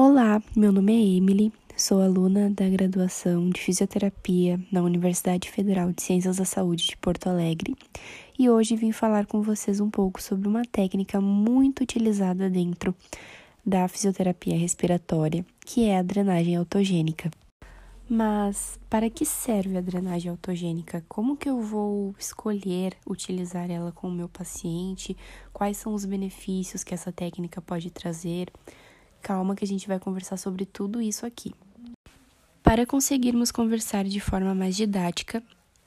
Olá, meu nome é Emily, sou aluna da graduação de Fisioterapia na Universidade Federal de Ciências da Saúde de Porto Alegre e hoje vim falar com vocês um pouco sobre uma técnica muito utilizada dentro da fisioterapia respiratória, que é a drenagem autogênica. Mas para que serve a drenagem autogênica? Como que eu vou escolher utilizar ela com o meu paciente? Quais são os benefícios que essa técnica pode trazer? Calma que a gente vai conversar sobre tudo isso aqui. Para conseguirmos conversar de forma mais didática,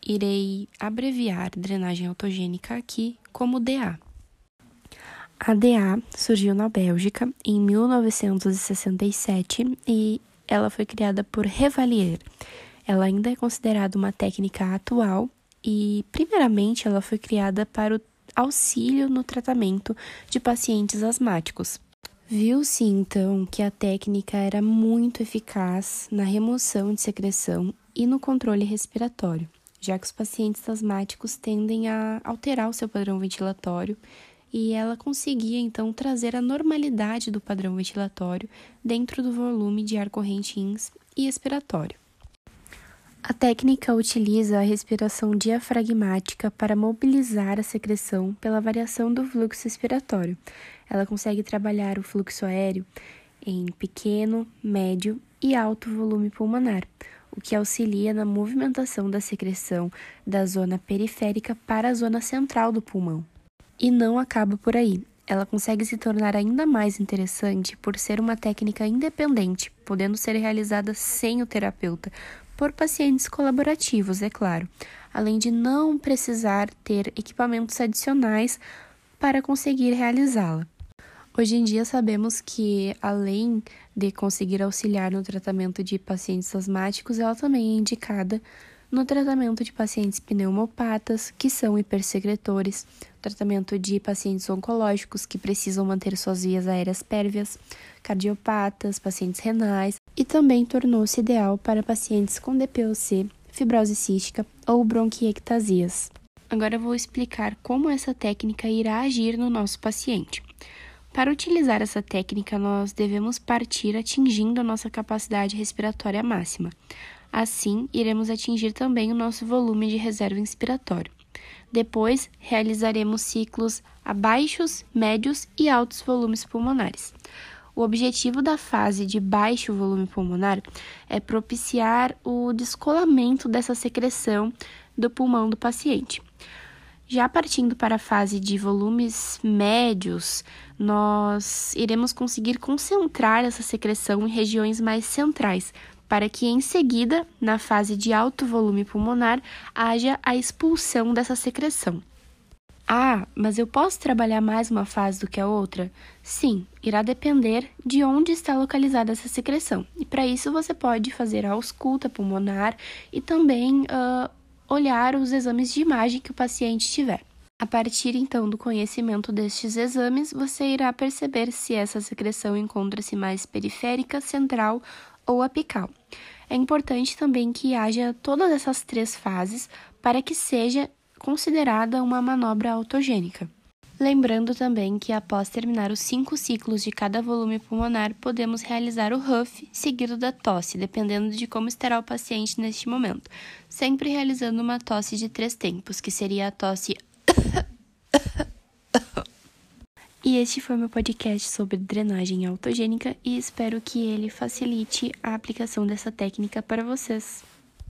irei abreviar drenagem autogênica aqui como DA. A DA surgiu na Bélgica em 1967 e ela foi criada por Revalier. Ela ainda é considerada uma técnica atual e, primeiramente, ela foi criada para o auxílio no tratamento de pacientes asmáticos. Viu-se então que a técnica era muito eficaz na remoção de secreção e no controle respiratório, já que os pacientes asmáticos tendem a alterar o seu padrão ventilatório e ela conseguia então trazer a normalidade do padrão ventilatório dentro do volume de ar corrente ins e expiratório. A técnica utiliza a respiração diafragmática para mobilizar a secreção pela variação do fluxo expiratório. Ela consegue trabalhar o fluxo aéreo em pequeno, médio e alto volume pulmonar, o que auxilia na movimentação da secreção da zona periférica para a zona central do pulmão. E não acaba por aí. Ela consegue se tornar ainda mais interessante por ser uma técnica independente, podendo ser realizada sem o terapeuta, por pacientes colaborativos, é claro, além de não precisar ter equipamentos adicionais para conseguir realizá-la. Hoje em dia sabemos que, além de conseguir auxiliar no tratamento de pacientes asmáticos, ela também é indicada no tratamento de pacientes pneumopatas, que são hipersecretores, tratamento de pacientes oncológicos que precisam manter suas vias aéreas pérvias, cardiopatas, pacientes renais, e também tornou-se ideal para pacientes com DPOC, fibrose cística ou bronquiectasias. Agora vou explicar como essa técnica irá agir no nosso paciente. Para utilizar essa técnica, nós devemos partir atingindo a nossa capacidade respiratória máxima. Assim, iremos atingir também o nosso volume de reserva inspiratório. Depois, realizaremos ciclos a baixos, médios e altos volumes pulmonares. O objetivo da fase de baixo volume pulmonar é propiciar o descolamento dessa secreção do pulmão do paciente. Já partindo para a fase de volumes médios, nós iremos conseguir concentrar essa secreção em regiões mais centrais, para que em seguida, na fase de alto volume pulmonar, haja a expulsão dessa secreção. Ah, mas eu posso trabalhar mais uma fase do que a outra? Sim, irá depender de onde está localizada essa secreção. E para isso você pode fazer a ausculta pulmonar e também uh, olhar os exames de imagem que o paciente tiver. A partir então do conhecimento destes exames, você irá perceber se essa secreção encontra-se mais periférica, central ou apical. É importante também que haja todas essas três fases para que seja considerada uma manobra autogênica. Lembrando também que após terminar os cinco ciclos de cada volume pulmonar, podemos realizar o HUF seguido da tosse, dependendo de como estará o paciente neste momento, sempre realizando uma tosse de três tempos, que seria a tosse. E este foi meu podcast sobre drenagem autogênica e espero que ele facilite a aplicação dessa técnica para vocês.